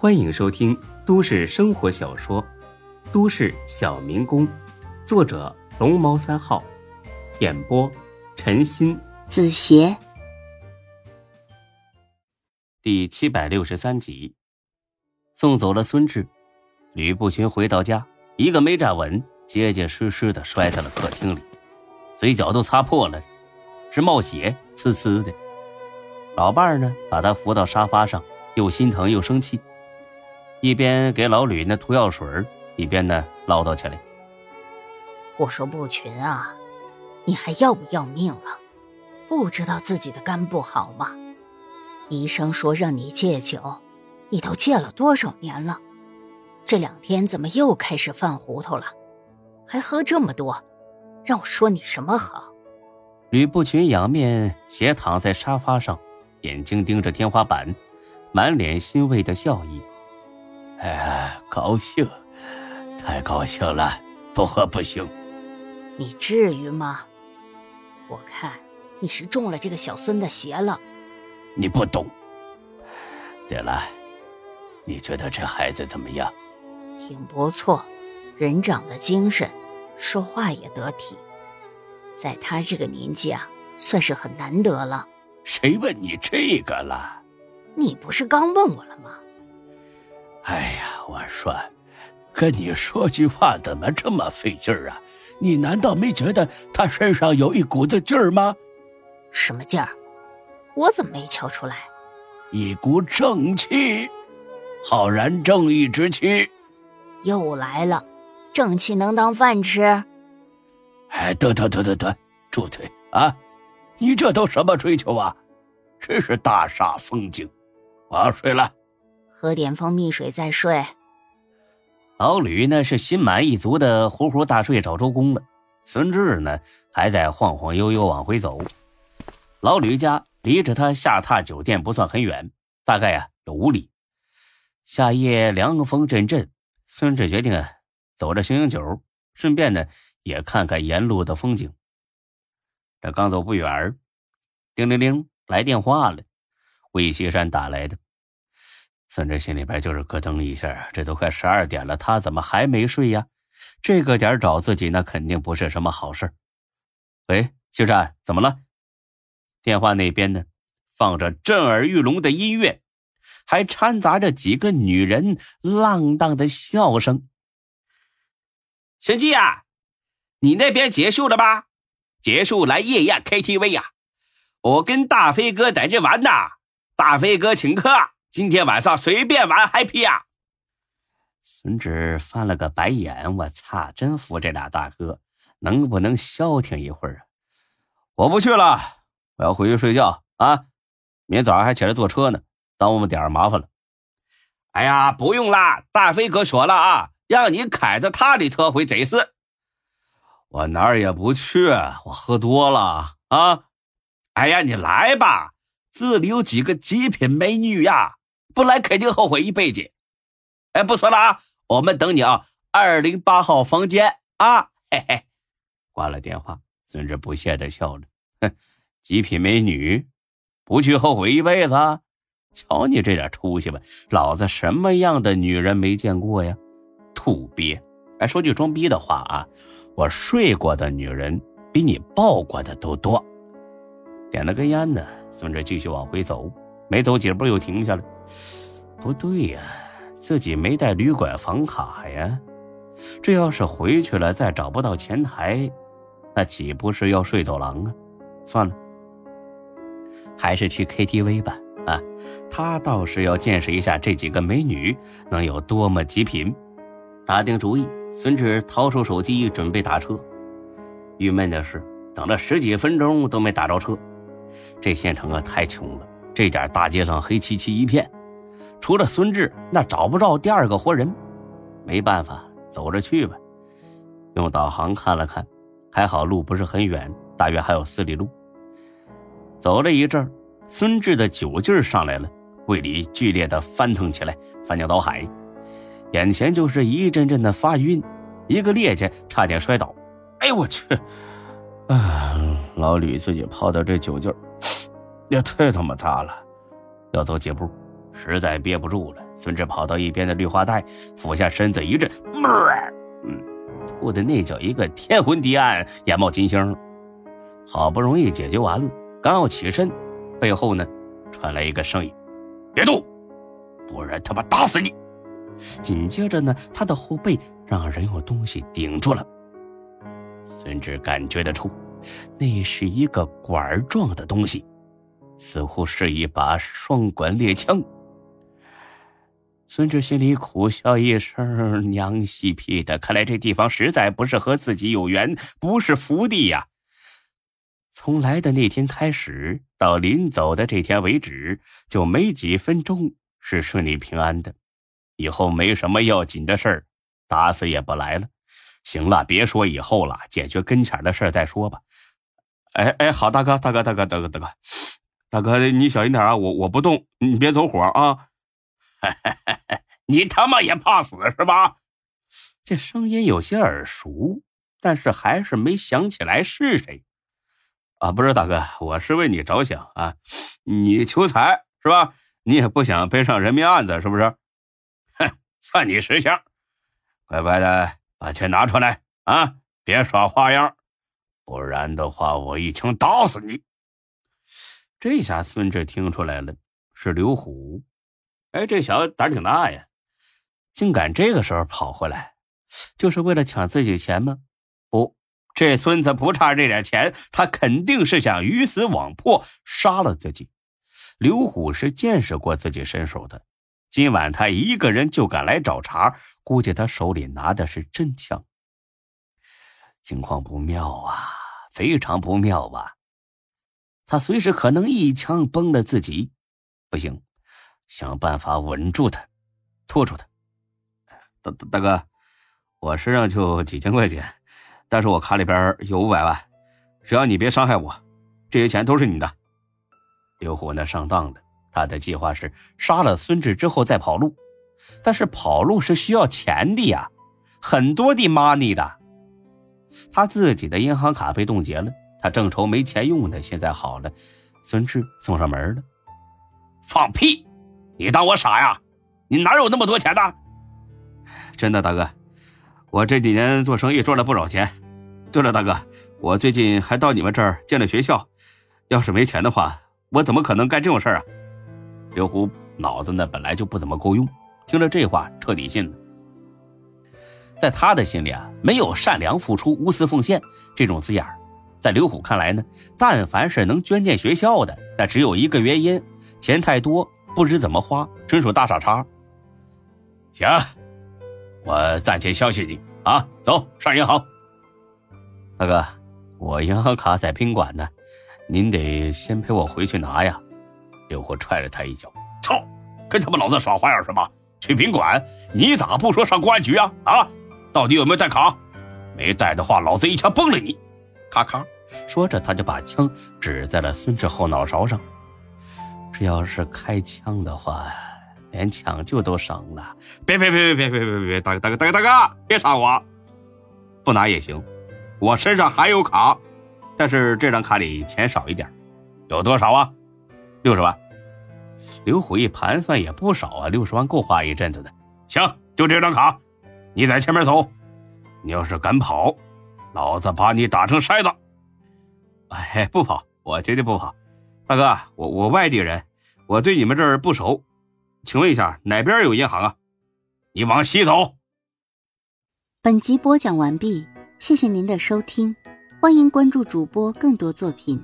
欢迎收听都市生活小说《都市小民工》，作者龙猫三号，演播陈鑫、子邪，第七百六十三集。送走了孙志，吕不群回到家，一个没站稳，结结实实的摔在了客厅里，嘴角都擦破了，是冒血，呲呲的。老伴儿呢，把他扶到沙发上，又心疼又生气。一边给老吕那涂药水一边呢唠叨起来：“我说不群啊，你还要不要命了？不知道自己的肝不好吗？医生说让你戒酒，你都戒了多少年了？这两天怎么又开始犯糊涂了？还喝这么多，让我说你什么好？”吕不群仰面斜躺在沙发上，眼睛盯着天花板，满脸欣慰的笑意。哎，高兴，太高兴了，不喝不行。你至于吗？我看你是中了这个小孙的邪了。你不懂。对了，你觉得这孩子怎么样？挺不错，人长得精神，说话也得体，在他这个年纪啊，算是很难得了。谁问你这个了？你不是刚问我了吗？哎呀，我说，跟你说句话怎么这么费劲儿啊？你难道没觉得他身上有一股子劲儿吗？什么劲儿？我怎么没瞧出来？一股正气，浩然正义之气。又来了，正气能当饭吃？哎，得得得得得，住嘴啊！你这都什么追求啊？真是大煞风景。我要睡了。喝点蜂蜜水再睡。老吕呢是心满意足的呼呼大睡找周公了。孙志呢还在晃晃悠悠往回走。老吕家离着他下榻酒店不算很远，大概呀有五里。夏夜凉风阵阵，孙志决定啊走着醒醒酒，顺便呢也看看沿路的风景。这刚走不远，叮铃铃来电话了，魏西山打来的。孙志心里边就是咯噔一下，这都快十二点了，他怎么还没睡呀？这个点找自己，那肯定不是什么好事。喂，秀山，怎么了？电话那边呢，放着震耳欲聋的音乐，还掺杂着几个女人浪荡的笑声。贤弟呀，你那边结束了吧？结束来夜宴 KTV 呀？我跟大飞哥在这玩呢，大飞哥请客。今天晚上随便玩，happy 呀！孙志翻了个白眼，我擦，真服这俩大哥，能不能消停一会儿啊？我不去了，我要回去睡觉啊！明早上还起来坐车呢，耽误我们点麻烦了。哎呀，不用啦，大飞哥说了啊，让你开着他的车回贼市。我哪儿也不去，我喝多了啊！哎呀，你来吧，这里有几个极品美女呀！不来肯定后悔一辈子。哎，不说了啊，我们等你啊，二零八号房间啊，嘿嘿。挂了电话，孙志不屑的笑了，哼，极品美女，不去后悔一辈子。瞧你这点出息吧，老子什么样的女人没见过呀？土鳖！哎，说句装逼的话啊，我睡过的女人比你抱过的都多。点了根烟呢，孙志继续往回走，没走几步又停下来。不对呀，自己没带旅馆房卡呀，这要是回去了再找不到前台，那岂不是要睡走廊啊？算了，还是去 KTV 吧。啊，他倒是要见识一下这几个美女能有多么极品。打定主意，孙志掏出手机准备打车。郁闷的是，等了十几分钟都没打着车。这县城啊，太穷了。这点大街上黑漆漆一片，除了孙志，那找不着第二个活人。没办法，走着去吧。用导航看了看，还好路不是很远，大约还有四里路。走了一阵儿孙志的酒劲儿上来了，胃里剧烈的翻腾起来，翻江倒海，眼前就是一阵阵的发晕，一个趔趄，差点摔倒。哎呦我去！啊，老吕自己泡的这酒劲儿。也太他妈大了，要走几步，实在憋不住了，孙志跑到一边的绿化带，俯下身子一震，嗯，吐的那叫一个天昏地暗、眼冒金星。好不容易解决完了，刚要起身，背后呢传来一个声音：“别动，不然他妈打死你！”紧接着呢，他的后背让人用东西顶住了。孙志感觉得出，那是一个管状的东西，似乎是一把双管猎枪。孙志心里苦笑一声：“娘西屁的，看来这地方实在不是和自己有缘，不是福地呀。”从来的那天开始，到临走的这天为止，就没几分钟是顺利平安的。以后没什么要紧的事儿，打死也不来了。行了，别说以后了，解决跟前的事再说吧。哎哎，好，大哥，大哥，大哥，大哥，大哥，大哥，你小心点啊！我我不动，你别走火啊！哈哈哈你他妈也怕死是吧？这声音有些耳熟，但是还是没想起来是谁。啊，不是大哥，我是为你着想啊！你求财是吧？你也不想背上人命案子是不是？哼，算你识相，乖乖的把钱拿出来啊！别耍花样，不然的话我一枪打死你！这下孙志听出来了，是刘虎。哎，这小子胆挺大呀，竟敢这个时候跑回来，就是为了抢自己钱吗？不。这孙子不差这点钱，他肯定是想鱼死网破，杀了自己。刘虎是见识过自己身手的，今晚他一个人就敢来找茬，估计他手里拿的是真枪。情况不妙啊，非常不妙啊！他随时可能一枪崩了自己，不行，想办法稳住他，拖住他。大大哥，我身上就几千块钱。但是我卡里边有五百万，只要你别伤害我，这些钱都是你的。刘虎呢上当了，他的计划是杀了孙志之后再跑路，但是跑路是需要钱的呀，很多的 money 的。他自己的银行卡被冻结了，他正愁没钱用呢。现在好了，孙志送上门了。放屁！你当我傻呀？你哪有那么多钱呢？真的，大哥。我这几年做生意赚了不少钱。对了，大哥，我最近还到你们这儿建了学校。要是没钱的话，我怎么可能干这种事儿啊？刘虎脑子呢本来就不怎么够用，听了这话彻底信了。在他的心里啊，没有善良付出、无私奉献这种字眼儿在刘虎看来呢，但凡是能捐建学校的，那只有一个原因：钱太多，不知怎么花，纯属大傻叉。行。我暂且相信你啊！走上银行，大哥，我银行卡在宾馆呢，您得先陪我回去拿呀。刘虎踹了他一脚，操！跟他们老子耍花样是吧？去宾馆？你咋不说上公安局啊？啊！到底有没有带卡？没带的话，老子一枪崩了你！咔咔，说着他就把枪指在了孙志后脑勺上。这要是开枪的话。连抢救都省了！别别别别别别别别！大哥大哥大哥大哥，别杀我！不拿也行，我身上还有卡，但是这张卡里钱少一点，有多少啊？六十万。刘虎一盘算也不少啊，六十万够花一阵子的。行，就这张卡，你在前面走，你要是敢跑，老子把你打成筛子！哎，不跑，我绝对不跑。大哥，我我外地人，我对你们这儿不熟。请问一下，哪边有银行啊？你往西走。本集播讲完毕，谢谢您的收听，欢迎关注主播更多作品。